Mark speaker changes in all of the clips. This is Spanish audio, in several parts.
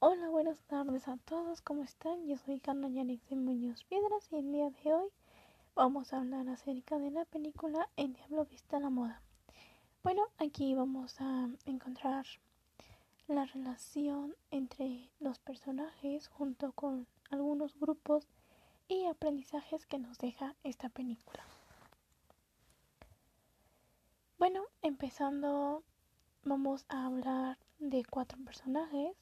Speaker 1: Hola, buenas tardes a todos, ¿cómo están? Yo soy Carla Yanix de Muñoz Piedras y el día de hoy vamos a hablar acerca de la película El Diablo Vista a la Moda. Bueno, aquí vamos a encontrar la relación entre los personajes junto con algunos grupos y aprendizajes que nos deja esta película. Bueno, empezando vamos a hablar de cuatro personajes.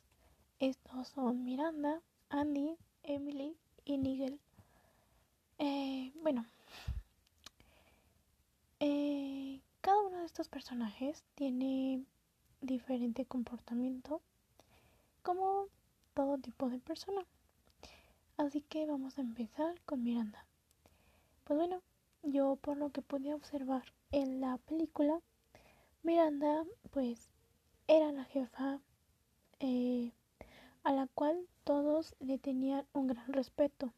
Speaker 1: Estos son Miranda, Andy, Emily y Nigel. Eh, bueno, eh, cada uno de estos personajes tiene diferente comportamiento como todo tipo de persona. Así que vamos a empezar con Miranda. Pues bueno, yo por lo que pude observar en la película, Miranda pues era la jefa eh, a la cual le tenían un gran respeto,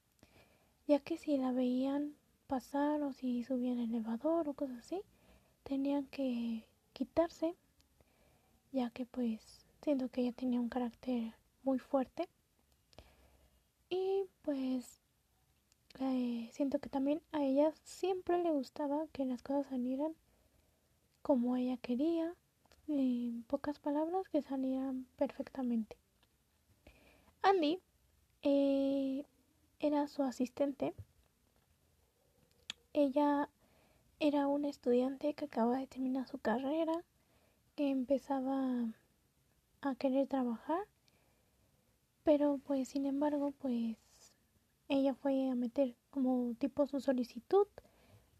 Speaker 1: ya que si la veían pasar o si subían el elevador o cosas así, tenían que quitarse ya que pues siento que ella tenía un carácter muy fuerte. Y pues eh, siento que también a ella siempre le gustaba que las cosas salieran como ella quería en pocas palabras que salieran perfectamente. Andy eh, era su asistente ella era una estudiante que acaba de terminar su carrera que empezaba a querer trabajar, pero pues sin embargo pues ella fue a meter como tipo su solicitud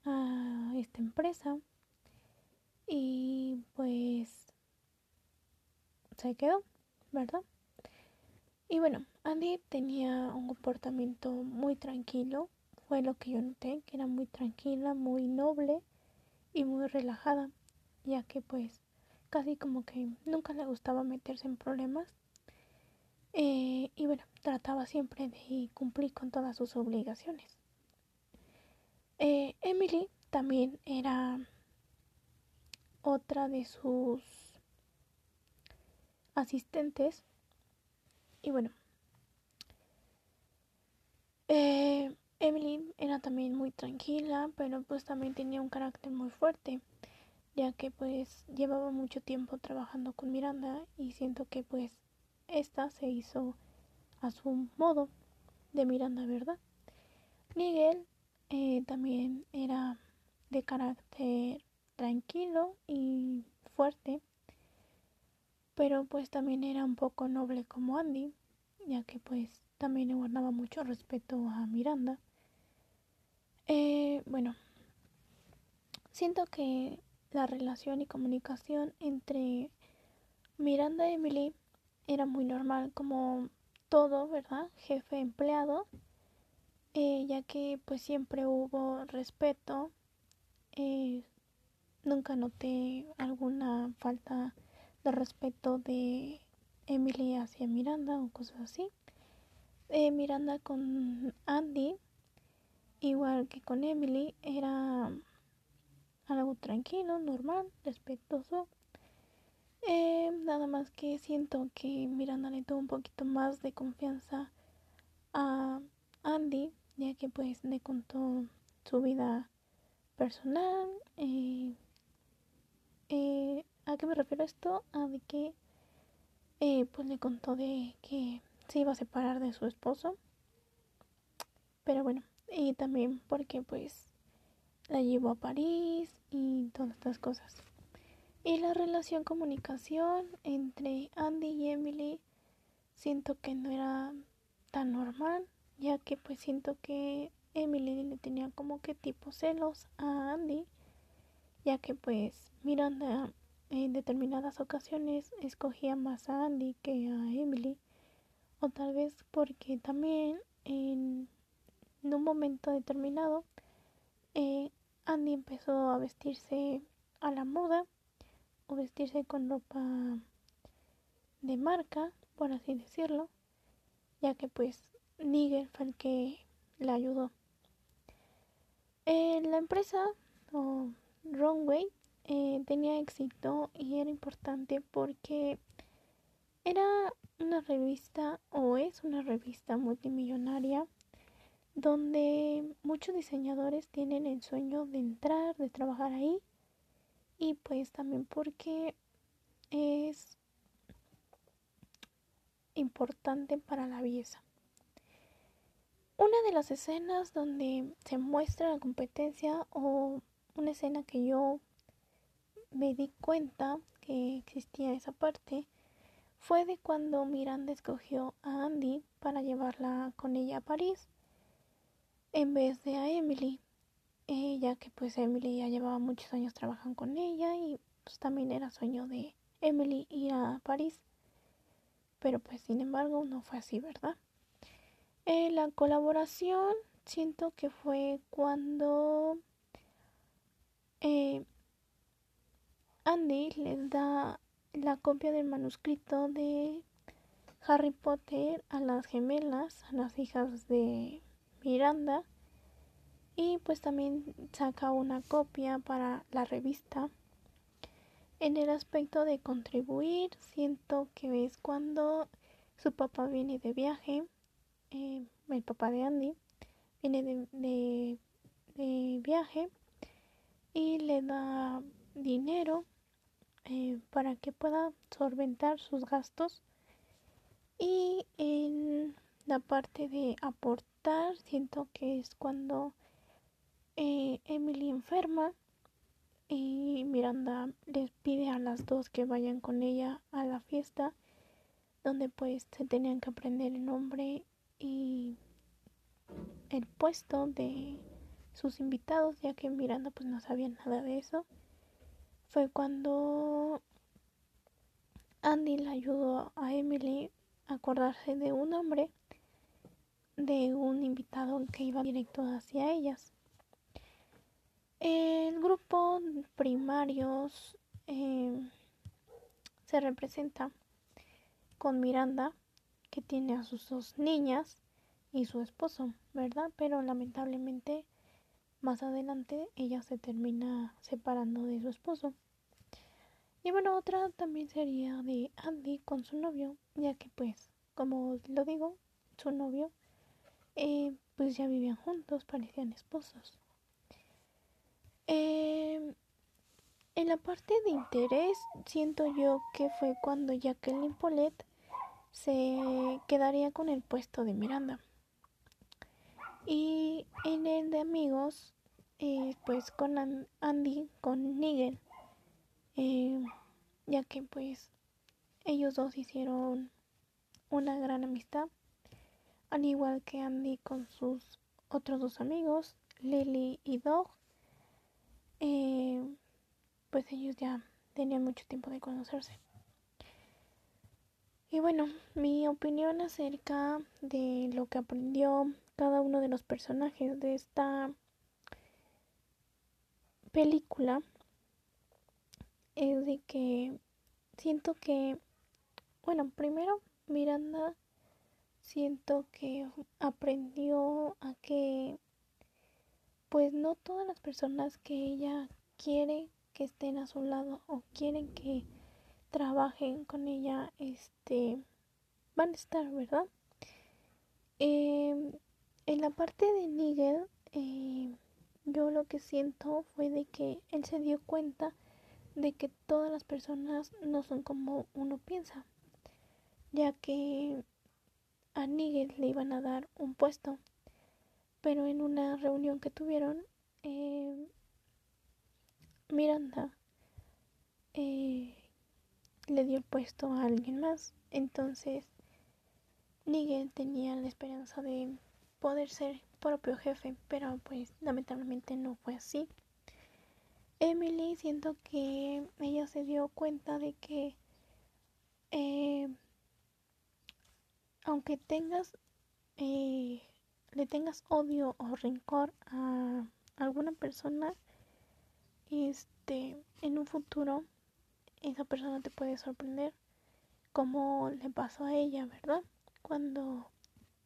Speaker 1: a esta empresa y pues se quedó, ¿verdad? Y bueno, Andy tenía un comportamiento muy tranquilo, fue lo que yo noté, que era muy tranquila, muy noble y muy relajada, ya que pues casi como que nunca le gustaba meterse en problemas. Eh, y bueno, trataba siempre de cumplir con todas sus obligaciones. Eh, Emily también era otra de sus asistentes. Y bueno, eh, Emily era también muy tranquila, pero pues también tenía un carácter muy fuerte ya que pues llevaba mucho tiempo trabajando con Miranda y siento que pues esta se hizo a su modo de Miranda, ¿verdad? Miguel eh, también era de carácter tranquilo y fuerte, pero pues también era un poco noble como Andy, ya que pues también guardaba mucho respeto a Miranda. Eh, bueno, siento que la relación y comunicación entre Miranda y Emily era muy normal, como todo, ¿verdad? Jefe empleado, eh, ya que pues siempre hubo respeto, eh, nunca noté alguna falta de respeto de Emily hacia Miranda o cosas así. Eh, Miranda con Andy, igual que con Emily, era algo tranquilo, normal, respetuoso. Eh, nada más que siento que Miranda le tuvo un poquito más de confianza a Andy, ya que pues le contó su vida personal. Eh, ¿A qué me refiero esto? A de que pues le contó de que se iba a separar de su esposo. Pero bueno, y también porque pues la llevó a París y todas estas cosas. Y la relación comunicación entre Andy y Emily siento que no era tan normal, ya que pues siento que Emily le tenía como que tipo celos a Andy, ya que pues Miranda en determinadas ocasiones escogía más a Andy que a Emily, o tal vez porque también en, un momento determinado eh, Andy empezó a vestirse a la moda o vestirse con ropa de marca, por así decirlo, ya que pues Nigel fue el que la ayudó. Eh, la empresa o Runway eh, tenía éxito y era importante porque era una revista o es una revista multimillonaria donde muchos diseñadores tienen el sueño de entrar, de trabajar ahí y pues también porque es importante para la belleza. Una de las escenas donde se muestra la competencia o una escena que yo me di cuenta que existía esa parte fue de cuando Miranda escogió a Andy para llevarla con ella a París en vez de a Emily, ya que pues Emily ya llevaba muchos años trabajando con ella y pues también era sueño de Emily ir a París. Pero pues sin embargo no fue así, ¿verdad? Eh, la colaboración siento que fue cuando eh, Andy les da la copia del manuscrito de Harry Potter a las gemelas, a las hijas de Miranda. Y pues también saca una copia para la revista. En el aspecto de contribuir, siento que es cuando su papá viene de viaje, eh, el papá de Andy viene de, de viaje y le da dinero eh, para que pueda solventar sus gastos. Y en la parte de aportar siento que es cuando eh, Emily enferma y Miranda les pide a las dos que vayan con ella a la fiesta donde pues se tenían que aprender el nombre y el puesto de sus invitados ya que Miranda pues no sabía nada de eso fue cuando Andy le ayudó a Emily a acordarse de un nombre de un invitado que iba directo hacia ellas. El grupo primarios eh, se representa con Miranda, que tiene a sus dos niñas y su esposo, ¿verdad? Pero lamentablemente más adelante ella se termina separando de su esposo. Y bueno, otra también sería de Andy con su novio, ya que pues, como lo digo, su novio, eh, pues ya vivían juntos, parecían esposos. Em, en la parte de interés, siento yo que fue cuando Jacqueline Polet se quedaría con el puesto de Miranda. Y en el de amigos, eh, pues con Andy, con Nigel, eh, ya que pues ellos dos hicieron una gran amistad, al igual que Andy con sus otros dos amigos, Lily y Dog, eh, pues ellos ya tenían mucho tiempo de conocerse. Y bueno, mi opinión acerca de lo que aprendió cada uno de los personajes de esta película es de que siento que, bueno, primero Miranda siento que aprendió a que pues no todas las personas que ella quiere que estén a su lado o quieren que trabajen con ella este van a estar verdad eh, en la parte de Nigel, eh, yo lo que siento fue de que él se dio cuenta de que todas las personas no son como uno piensa, ya que a Nigel le iban a dar un puesto, pero en una reunión que tuvieron, eh, Miranda eh, le dio el puesto a alguien más, entonces Nigel tenía la esperanza de poder ser propio jefe, pero pues lamentablemente no fue así. Emily siento que ella se dio cuenta de que eh, aunque tengas eh, le tengas odio o rencor a alguna persona este en un futuro esa persona te puede sorprender como le pasó a ella verdad cuando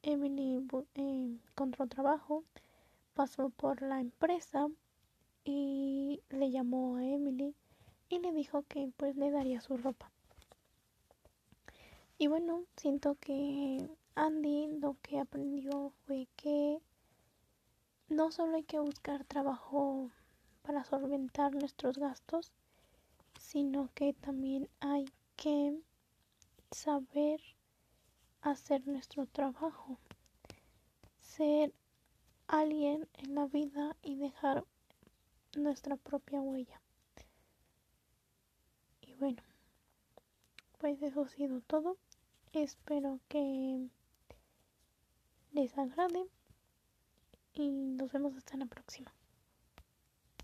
Speaker 1: Emily eh, encontró trabajo, pasó por la empresa y le llamó a Emily y le dijo que pues le daría su ropa. Y bueno, siento que Andy lo que aprendió fue que no solo hay que buscar trabajo para solventar nuestros gastos, sino que también hay que saber hacer nuestro trabajo, ser alguien en la vida y dejar nuestra propia huella. Y bueno, pues eso ha sido todo. Espero que les agrade y nos vemos hasta la próxima.